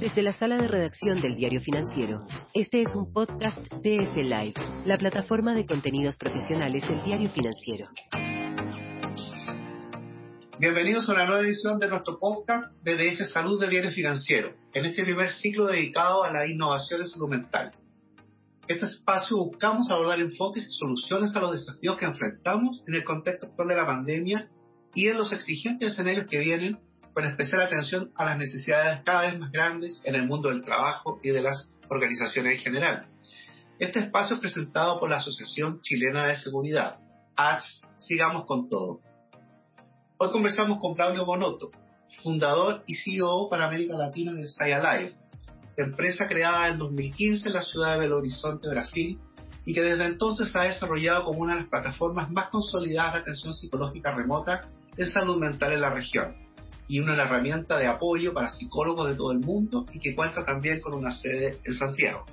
Desde la sala de redacción del Diario Financiero, este es un podcast DF Live, la plataforma de contenidos profesionales del Diario Financiero. Bienvenidos a una nueva edición de nuestro podcast de DF Salud del Diario Financiero, en este primer ciclo dedicado a la innovación en salud mental. En este espacio buscamos abordar enfoques y soluciones a los desafíos que enfrentamos en el contexto actual de la pandemia y en los exigentes escenarios que vienen con especial atención a las necesidades cada vez más grandes en el mundo del trabajo y de las organizaciones en general. Este espacio es presentado por la Asociación Chilena de Seguridad, ACH Sigamos con Todo. Hoy conversamos con Braulio Bonotto, fundador y CEO para América Latina de Life, empresa creada en 2015 en la ciudad de Belo Horizonte, Brasil, y que desde entonces ha desarrollado como una de las plataformas más consolidadas de atención psicológica remota en salud mental en la región y una herramienta de apoyo para psicólogos de todo el mundo y que cuenta también con una sede en Santiago.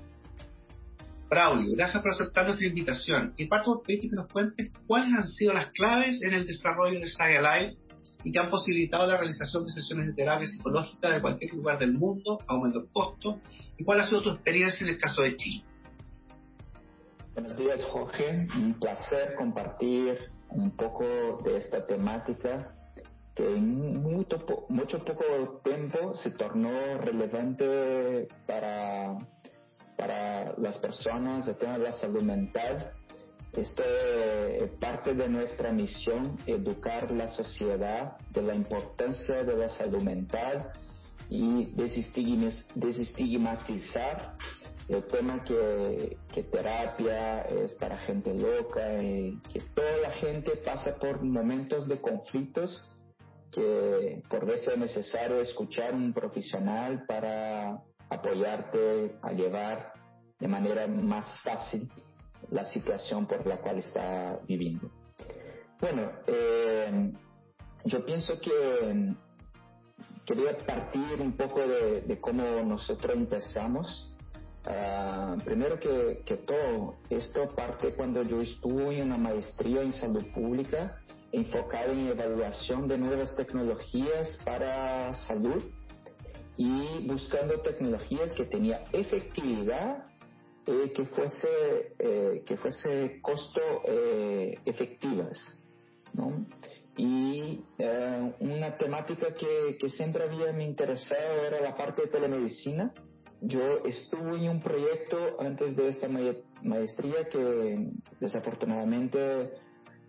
Braulio, gracias por aceptar nuestra invitación y parto por pedirte que nos cuentes cuáles han sido las claves en el desarrollo de Stay Alive y que han posibilitado la realización de sesiones de terapia psicológica de cualquier lugar del mundo a un menor costo y cuál ha sido tu experiencia en el caso de Chile. Buenos días, Jorge. Un placer compartir un poco de esta temática que en mucho, poco tiempo se tornó relevante para, para las personas, el tema de la salud mental. Esto es parte de nuestra misión, educar la sociedad de la importancia de la salud mental y desestigmatizar el tema que, que, terapia es para gente loca y que toda la gente pasa por momentos de conflictos que por vez es necesario escuchar un profesional para apoyarte a llevar de manera más fácil la situación por la cual está viviendo. Bueno, eh, yo pienso que quería partir un poco de, cómo nosotros empezamos. Ah, primero que, que todo, esto parte cuando yo estuve en una maestría en salud pública enfocado en evaluación de nuevas tecnologías para salud y buscando tecnologías que tenía efectividad eh, que fuese eh, que fuese costo eh, efectivas ¿no? y una temática que, que, siempre había me interesado era la parte de telemedicina yo estuve en un proyecto antes de esta maestría que desafortunadamente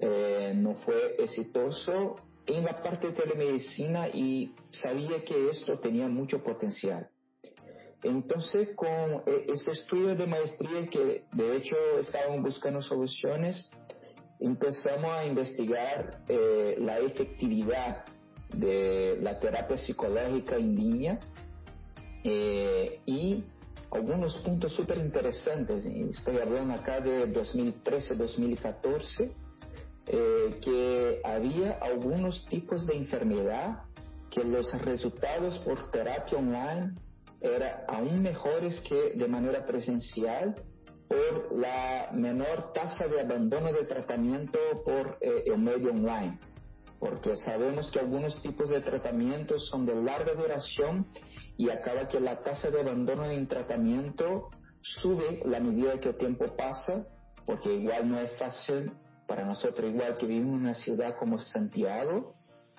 eh, no fue exitoso en la parte de telemedicina y sabía que esto tenía mucho potencial. Entonces, con eh, ese estudio de maestría que de hecho estaban buscando soluciones, empezamos a investigar eh, la efectividad de la terapia psicológica en línea y algunos puntos súper interesantes. Estoy hablando acá de 2013-2014 eh, que había algunos tipos de enfermedad que los resultados por terapia online eran aún mejores que de manera presencial por la menor tasa de abandono de tratamiento por eh, el medio online. Porque sabemos que algunos tipos de tratamientos son de larga duración y acaba que la tasa de abandono en tratamiento sube la medida que el tiempo pasa, porque igual no es fácil para nosotros, igual que vivimos en una ciudad como Santiago,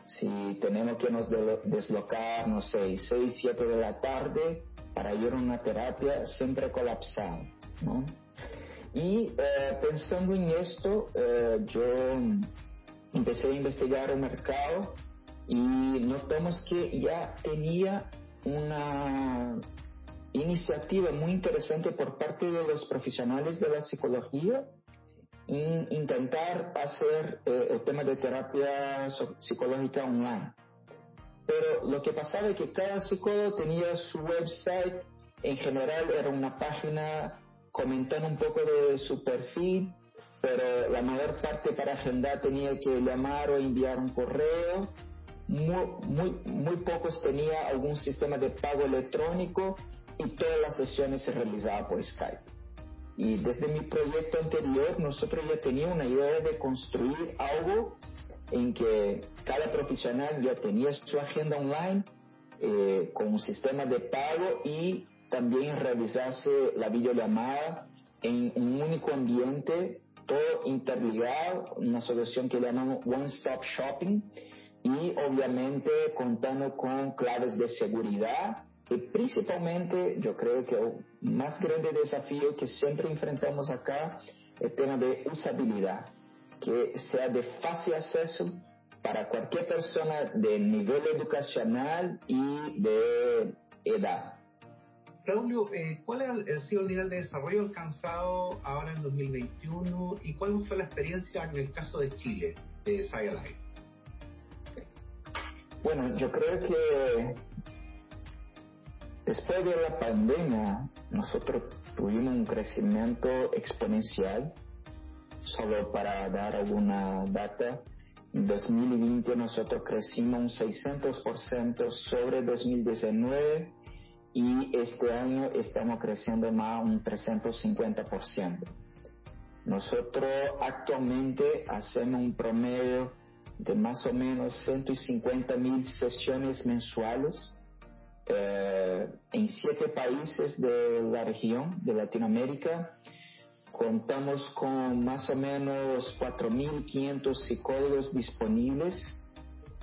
si tenemos que nos deslocar, no sé, 6, 7 de la tarde para ir a una terapia, siempre colapsado, ¿no? Y eh, pensando en esto, eh, yo empecé a investigar el mercado y notamos que ya tenía una iniciativa muy interesante por parte de los profesionales de la psicología intentar hacer eh, el tema de terapia psicológica online. Pero lo que pasaba es que cada psicólogo tenía su website, en general era una página comentando un poco de su perfil, pero la mayor parte para agendar tenía que llamar o enviar un correo. Muy, muy, muy pocos tenía algún sistema de pago electrónico y todas las sesiones se realizaban por Skype. Y desde mi proyecto anterior, nosotros ya teníamos una idea de construir algo en que cada profesional ya tenía su agenda online eh, con un sistema de pago y también realizarse la videollamada en un único ambiente, todo interligado, una solución que llamamos One Stop Shopping y obviamente contando con claves de seguridad y principalmente yo creo que el más grande desafío que siempre enfrentamos acá es el tema de usabilidad, que sea de fácil acceso para cualquier persona de nivel educacional y de edad. Braulio, eh, ¿cuál ha sido el nivel de desarrollo alcanzado ahora en 2021 y cuál fue la experiencia en el caso de Chile, de SciLife? Bueno, yo creo que después de la pandemia nosotros tuvimos un crecimiento exponencial. Solo para dar alguna data, en 2020 nosotros crecimos un 600% sobre 2019 y este año estamos creciendo más un 350%. Nosotros actualmente hacemos un promedio de más o menos 150 mil sesiones mensuales eh, en siete países de la región de Latinoamérica. Contamos con más o menos 4.500 psicólogos disponibles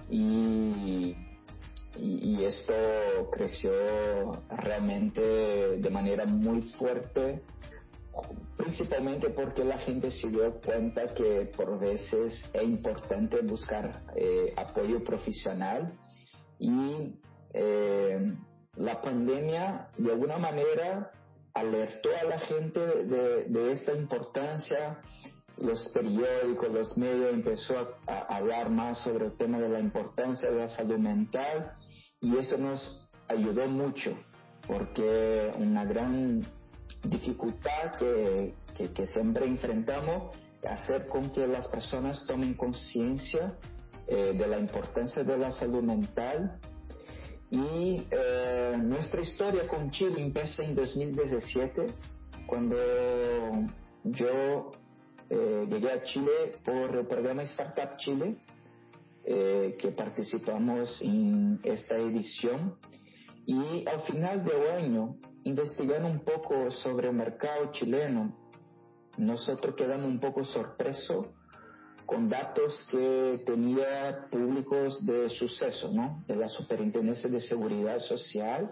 y esto creció realmente de manera muy fuerte, principalmente porque la gente se dio cuenta que por veces es importante buscar eh, apoyo profesional y eh, la pandemia de alguna manera alertó a la gente de, de esta importancia. Los periódicos, los medios empezó a, hablar más sobre el tema de la importancia de la salud mental y eso nos ayudó mucho porque una gran dificultad que, que, siempre enfrentamos es hacer con que las personas tomen conciencia eh, de la importancia de la salud mental y eh, nuestra historia con Chile empieza en 2017 cuando yo eh, llegué a Chile por el programa Startup Chile, eh, que participamos en esta edición. Y al final del año, investigando un poco sobre el mercado chileno, nosotros quedamos un poco sorpresos con datos que tenía públicos de suceso, ¿no? De la Superintendencia de Seguridad Social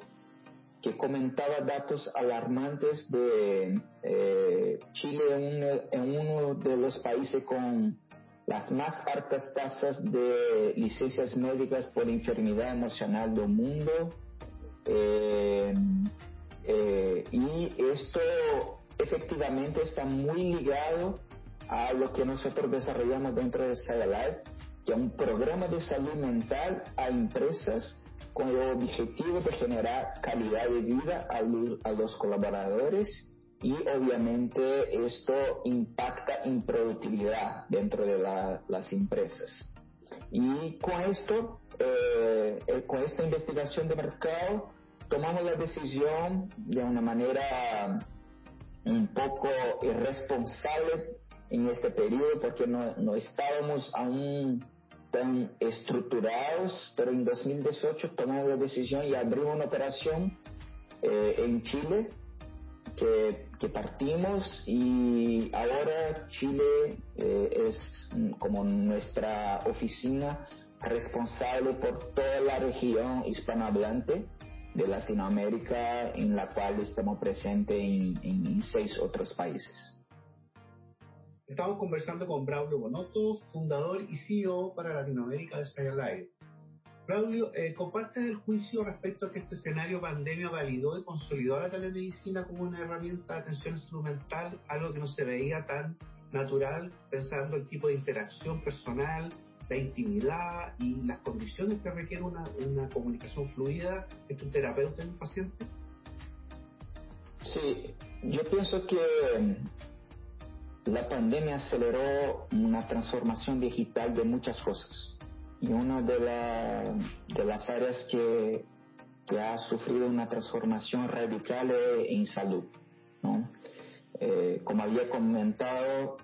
que comentaba datos alarmantes de eh, Chile en, uno de los países con las más altas tasas de licencias médicas por enfermedad emocional del mundo. Eh, eh, y esto efectivamente está muy ligado a lo que nosotros desarrollamos dentro de Life, que es un programa de salud mental a empresas con el objetivo de generar calidad de vida a, los colaboradores y obviamente esto impacta en productividad dentro de las empresas. Y con esto, eh, eh, con esta investigación de mercado, tomamos la decisión de una manera un poco irresponsable en este periodo porque no, no estábamos aún tan estructurados, pero en 2018 tomamos la decisión y abrimos una operación eh, en Chile que, partimos y ahora Chile eh, es como nuestra oficina responsable por toda la región hispanohablante de Latinoamérica en la cual estamos presentes en, en seis otros países. Estamos conversando con Braulio Bonotto, fundador y CEO para Latinoamérica de Live. Braulio, eh, comparte el juicio respecto a que este escenario pandemia validó y consolidó a la telemedicina como una herramienta de atención en salud mental, algo que no se veía tan natural pensando el tipo de interacción personal, la intimidad y las condiciones que requiere una, una comunicación fluida entre un terapeuta y un paciente? Sí, yo pienso que la pandemia aceleró una transformación digital de muchas cosas y una de, de las áreas que, ha sufrido una transformación radical es en salud. Eh, como había comentado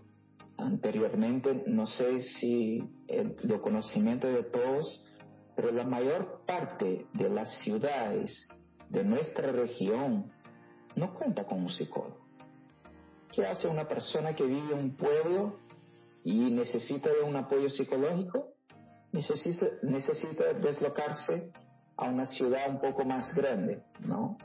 anteriormente, no sé si el, conocimiento de todos, pero la mayor parte de las ciudades de nuestra región no cuenta con un psicólogo. ¿Qué hace una persona que vive en un pueblo y necesita un apoyo psicológico? Necesita, necesita deslocarse a una ciudad un poco más grande, ¿no?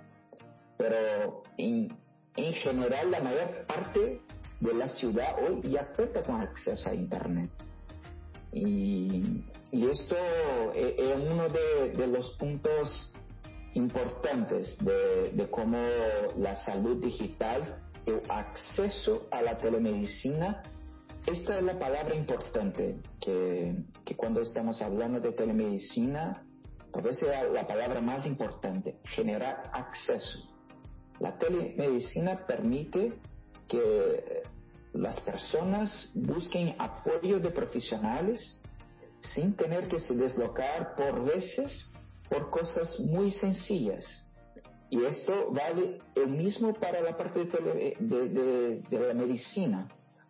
Pero en, en general la mayor parte de la ciudad hoy ya cuenta con acceso a Internet. Y, y esto es, es uno de, de, los puntos importantes de, de cómo la salud digital, el acceso a la telemedicina, esta es la palabra importante que, que cuando estamos hablando de telemedicina, tal vez sea la palabra más importante, generar acceso. La telemedicina permite que las personas busquen apoyo de profesionales sin tener que se deslocar por veces por cosas muy sencillas. Y esto vale el mismo para la parte de, de, de, de la medicina.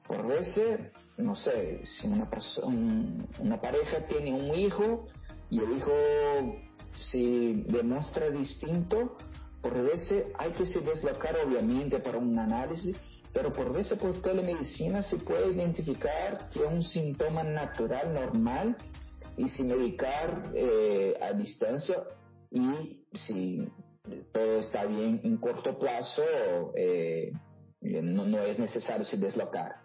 Por veces, no sé, si una, persona, una pareja tiene un hijo y el hijo se demuestra distinto, por veces hay que se deslocar obviamente para un análisis, pero por veces por telemedicina se puede identificar que es un síntoma natural, normal, y si medicar eh, a distancia y si todo está bien en corto plazo, eh, no, no, es necesario se deslocar.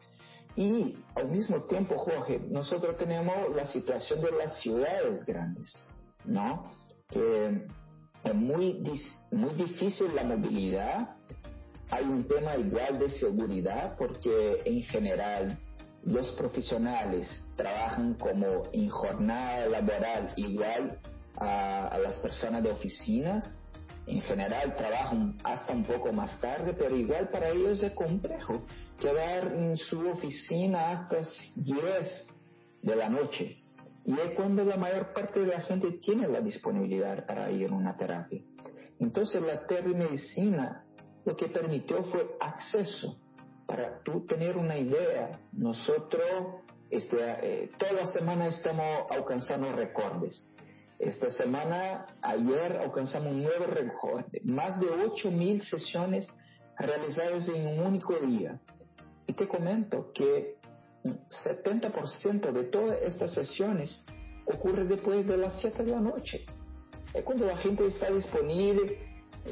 Y al mismo tiempo, Jorge, nosotros tenemos la situación de las ciudades grandes, ¿no? Que es muy, muy difícil la movilidad. Hay un tema igual de seguridad porque en general los profesionales trabajan como en jornada laboral igual a, las personas de oficina. En general trabajan hasta un poco más tarde, pero igual para ellos es complejo quedar en su oficina hasta 10 de la noche. Y es cuando la mayor parte de la gente tiene la disponibilidad para ir a una terapia. Entonces la telemedicina lo que permitió fue acceso. Para tú tener una idea, nosotros este, eh, toda semana estamos alcanzando récords. Esta semana, ayer alcanzamos un nuevo récord, más de 8.000 sesiones realizadas en un único día. Y te comento que 70% de todas estas sesiones ocurre después de las 7 de la noche. Es cuando la gente está disponible,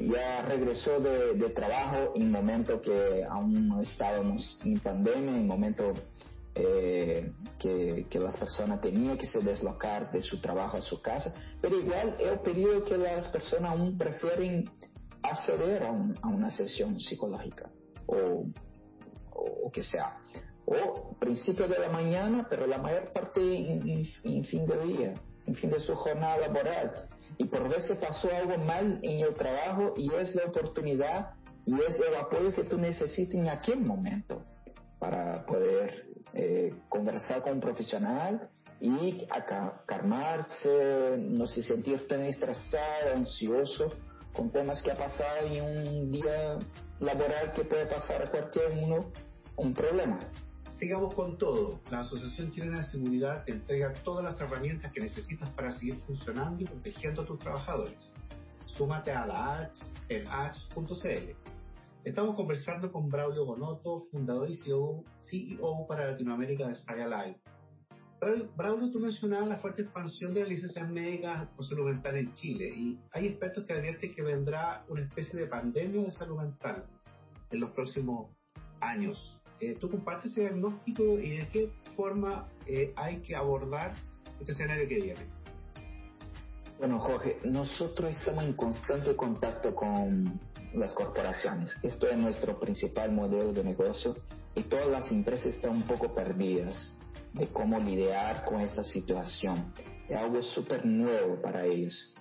ya regresó de, de trabajo en momento que aún no estábamos en pandemia, en momento eh, que, que, las personas tenían que se deslocar de su trabajo a su casa, pero igual es el periodo que las personas aún prefieren acceder a, un, a una sesión psicológica o, o, o, que sea. O principio de la mañana, pero la mayor parte en, en, en fin de día, en fin de su jornada laboral y por veces pasó algo mal en el trabajo y es la oportunidad y es el apoyo que tú necesitas en aquel momento para poder eh, conversar con un profesional y calmarse, no se sentir tan estresado, ansioso con temas que ha pasado en un día laboral que puede pasar a cualquier uno un problema. Sigamos con todo. La Asociación Chilena de Seguridad te entrega todas las herramientas que necesitas para seguir funcionando y protegiendo a tus trabajadores. Súmate a la H en h.cl. Estamos conversando con Braulio Bonotto, fundador y CEO, CEO para Latinoamérica de Saga Live. Braulio, tú mencionabas la fuerte expansión de las licencias médicas por salud mental en Chile y hay expertos que advierten que vendrá una especie de pandemia de salud mental en los próximos años. Eh, ¿Tú compartes ese diagnóstico y de qué forma eh, hay que abordar este escenario que viene? Bueno, Jorge, nosotros estamos en constante contacto con las corporaciones. Esto es nuestro principal modelo de negocio y todas las empresas están un poco perdidas de cómo lidiar con esta situación. Es algo súper nuevo para ellos.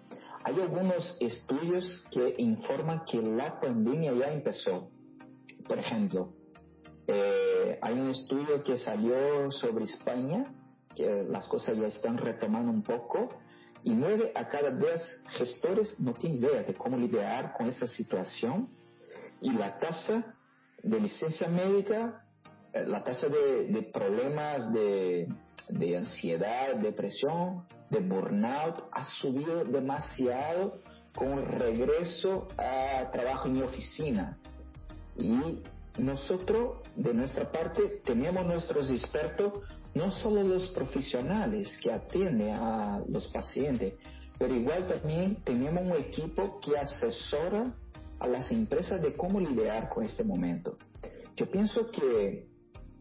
Hay algunos estudios que informan que la pandemia ya empezó. Por ejemplo, eh, hay un estudio que salió sobre España, que las cosas ya están retomando un poco, y nueve a cada diez gestores no tienen idea de cómo lidiar con esta situación, y la tasa de licencia médica, la tasa de, de problemas de, de, ansiedad, depresión, de burnout ha subido demasiado con el regreso a trabajo en oficina. Y nosotros, de nuestra parte, tenemos nuestros expertos, no solo los profesionales que atienden a los pacientes, pero igual también tenemos un equipo que asesora a las empresas de cómo lidiar con este momento. Yo pienso que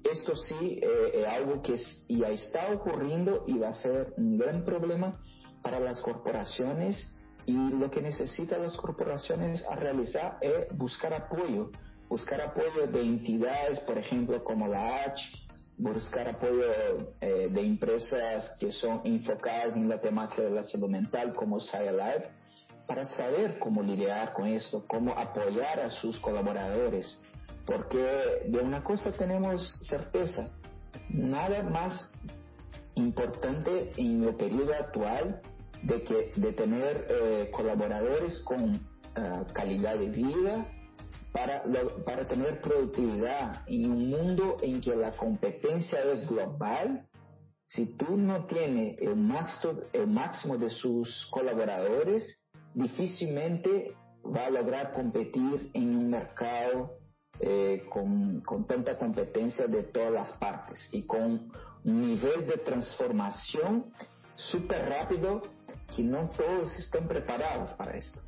esto sí eh, es algo que ya está ocurriendo y va a ser un gran problema para las corporaciones y lo que necesitan las corporaciones a realizar es buscar apoyo, buscar apoyo de entidades, por ejemplo, como la H, buscar apoyo eh, de empresas que son enfocadas en la temática de la salud mental, como Life, para saber cómo lidiar con esto, cómo apoyar a sus colaboradores. Porque de una cosa tenemos certeza, nada más importante en el periodo actual de, que, de tener eh, colaboradores con eh, calidad de vida para, para tener productividad en un mundo en que la competencia es global. Si tú no tienes el máximo, el máximo de sus colaboradores, difícilmente va a lograr competir en un mercado eh, con, tanta competencia de todas las partes y con un nivel de transformación súper rápido que no todos están preparados para esto.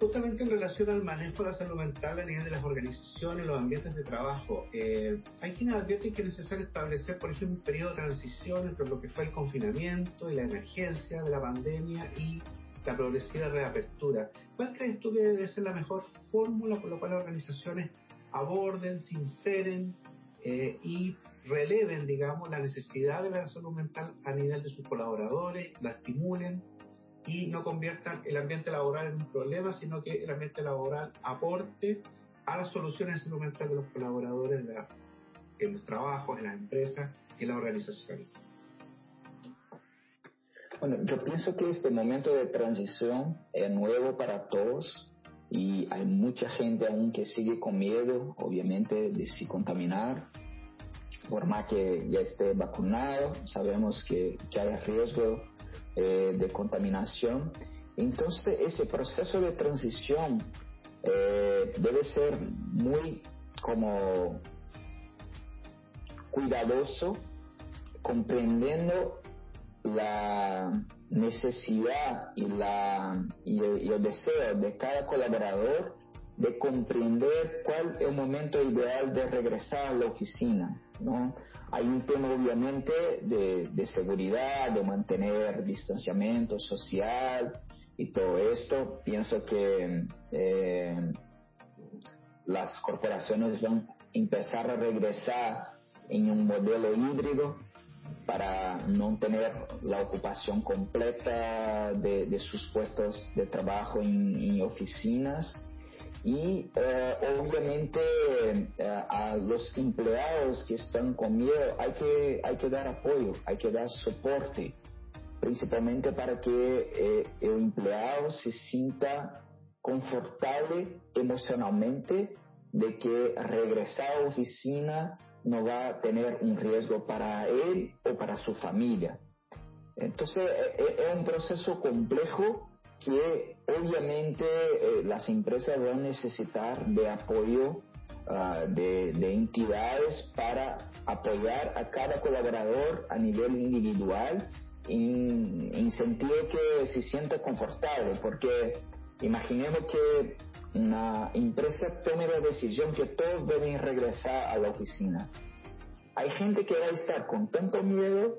Justamente en relación al manejo de la salud mental a nivel de las organizaciones, los ambientes de trabajo, eh, hay quienes advierten que es necesario establecer, por ejemplo, un periodo de transición entre lo que fue el confinamiento y la emergencia de la pandemia y la progresiva reapertura. ¿Cuál crees tú que debe ser la mejor fórmula por la cual las organizaciones aborden, sinceren eh, y releven, digamos, la necesidad de la salud mental a nivel de sus colaboradores, la estimulen y no conviertan el ambiente laboral en un problema, sino que el ambiente laboral aporte a las soluciones de salud mental de los colaboradores de en los trabajos, en las empresas y en las organizaciones. Bueno, yo pienso que este momento de transición es nuevo para todos y hay mucha gente aún que sigue con miedo, obviamente, de si contaminar por más que ya esté vacunado, sabemos que, que hay riesgo eh, de contaminación. Entonces, ese proceso de transición eh, debe ser muy como cuidadoso, comprendiendo la necesidad y, la, y el deseo de cada colaborador de comprender cuál es el momento ideal de regresar a la oficina. ¿no? Hay un tema obviamente de, seguridad, de mantener distanciamiento social y todo esto. Pienso que eh, las corporaciones van a empezar a regresar en un modelo híbrido para no tener la ocupación completa de, sus puestos de trabajo en oficinas. Y eh, obviamente eh, a los empleados que están con miedo hay que, hay que dar apoyo, hay que dar soporte, principalmente para que eh, el empleado se sienta confortable emocionalmente de que regresar a la oficina no va a tener un riesgo para él o para su familia. Entonces es un proceso complejo que obviamente eh, las empresas van a necesitar de apoyo ah, de, entidades para apoyar a cada colaborador a nivel individual en, en sentido que se sienta confortable, porque imaginemos que una empresa tome la decisión que todos deben regresar a la oficina. Hay gente que va a estar con tanto miedo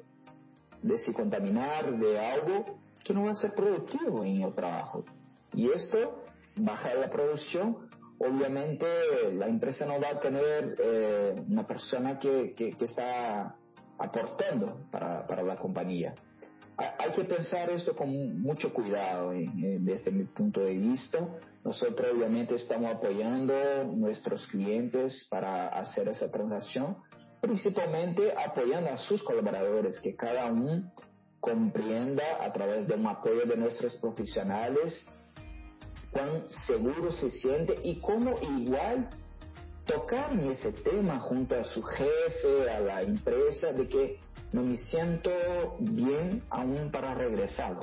de si contaminar de algo que no va a ser productivo en el trabajo. Y esto, baja la producción, obviamente la empresa no va a tener eh, una persona que, que, está aportando para, para, la compañía. Hay que pensar esto con mucho cuidado desde mi punto de vista. Nosotros obviamente estamos apoyando a nuestros clientes para hacer esa transacción, principalmente apoyando a sus colaboradores, que cada uno comprenda a través de un apoyo de nuestros profesionales cuán seguro se siente y cómo igual tocar ese tema junto a su jefe, a la empresa, de que no me siento bien aún para regresar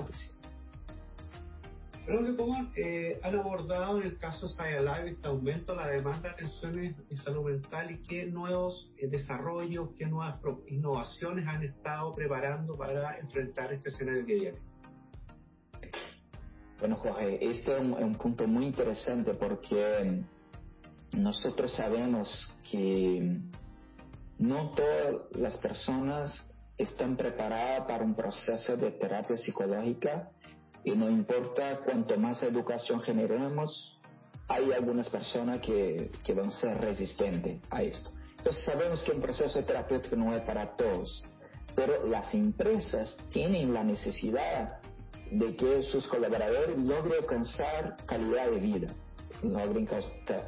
que como eh, han abordado en el caso de Live este aumento de la demanda de atenciones de salud mental y qué nuevos eh, desarrollos, qué nuevas innovaciones han estado preparando para enfrentar este escenario que viene. Bueno, Jorge, este es un, punto muy interesante porque nosotros sabemos que no todas las personas están preparadas para un proceso de terapia psicológica y no importa cuanto más educación generemos, hay algunas personas que, que van a ser resistentes a esto. Entonces sabemos que un proceso terapéutico no es para todos, pero las empresas tienen la necesidad de que sus colaboradores logren alcanzar calidad de vida, logren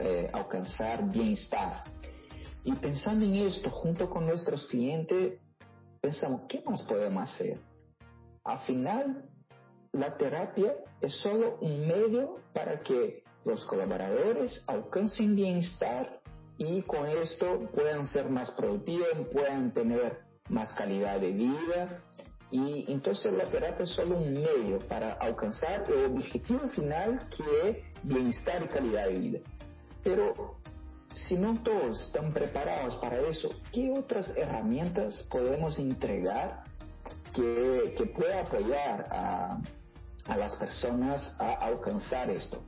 eh, alcanzar bienestar. Y pensando en esto, junto con nuestros clientes, pensamos, ¿qué más podemos hacer? Al final, la terapia es solo un medio para que los colaboradores alcancen bienestar y con esto puedan ser más productivos, puedan tener más calidad de vida. Y entonces la terapia es solo un medio para alcanzar el objetivo final que es bienestar y calidad de vida. Pero si no todos están preparados para eso, ¿qué otras herramientas podemos entregar que, que pueda apoyar a, a las personas a alcanzar esto.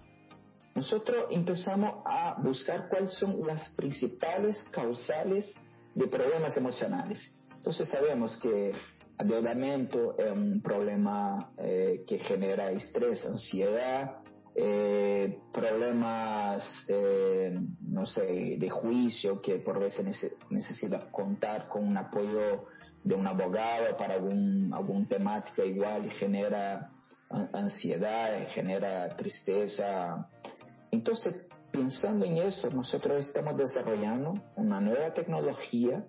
Nosotros empezamos a buscar cuáles son las principales causales de problemas emocionales. Entonces sabemos que adeudamiento es un problema eh, que genera estrés, ansiedad, eh, problemas, eh, no sé, de juicio, que por veces necesita contar con un apoyo de un abogado para algún, alguna temática igual y genera ansiedad, genera tristeza. Entonces, pensando en eso, nosotros estamos desarrollando una nueva tecnología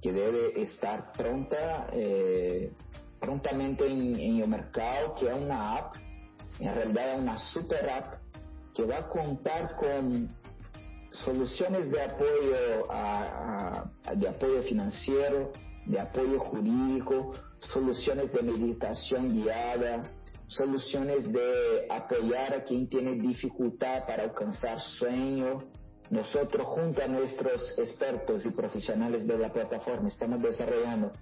que debe estar pronta, eh, prontamente en, el mercado, que es una app, en realidad una super app, que va a contar con soluciones de apoyo, de apoyo financiero, de apoyo jurídico, soluciones de meditación guiada, soluciones de apoyar a quien tiene dificultad para alcanzar sueño. Nosotros junto a nuestros expertos y profesionales de la plataforma estamos desarrollando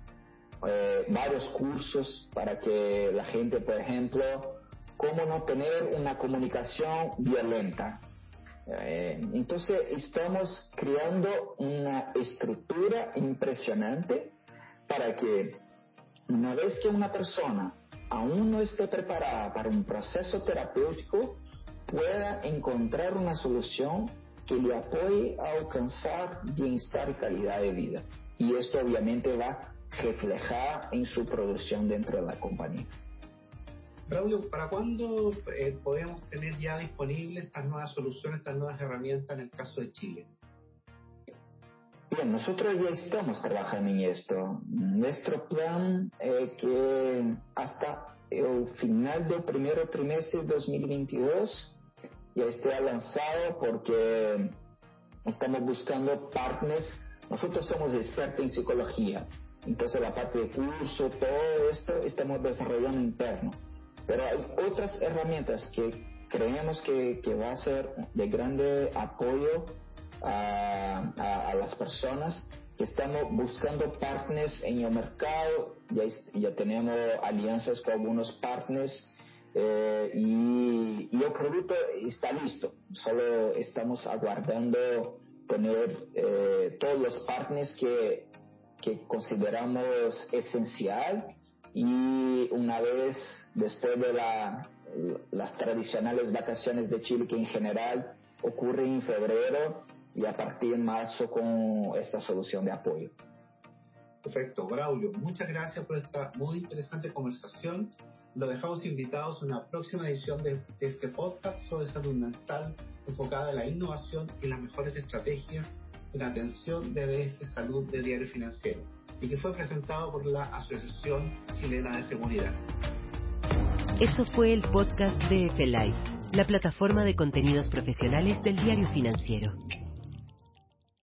eh, varios cursos para que la gente, por ejemplo, cómo no tener una comunicación violenta. Eh, entonces estamos creando una estructura impresionante para que una vez que una persona aún no esté preparada para un proceso terapéutico, pueda encontrar una solución que le apoye a alcanzar bienestar y calidad de vida. Y esto obviamente va a reflejar en su producción dentro de la compañía. Braulio, ¿para cuándo eh, podemos tener ya disponibles estas nuevas soluciones, estas nuevas herramientas en el caso de Chile? Bien, nosotros ya estamos trabajando en esto. Nuestro plan es que hasta el final del primer trimestre de 2022 ya esté lanzado porque estamos buscando partners. Nosotros somos expertos en psicología, entonces la parte de curso, todo esto estamos desarrollando interno. Pero hay otras herramientas que creemos que, que va a ser de grande apoyo a, las personas que estamos buscando partners en el mercado, ya, ya tenemos alianzas con algunos partners eh, y, el producto está listo, solo estamos aguardando tener eh, todos los partners que, que consideramos esencial y una vez después de la, las tradicionales vacaciones de Chile que en general ocurren en febrero, y a partir de marzo con esta solución de apoyo. Perfecto, Braulio, muchas gracias por esta muy interesante conversación. Lo dejamos invitados a una próxima edición de, este podcast sobre salud mental enfocada en la innovación y las mejores estrategias en atención de salud de diario financiero y que fue presentado por la Asociación Chilena de Seguridad. Esto fue el podcast de F-Life, la plataforma de contenidos profesionales del diario financiero.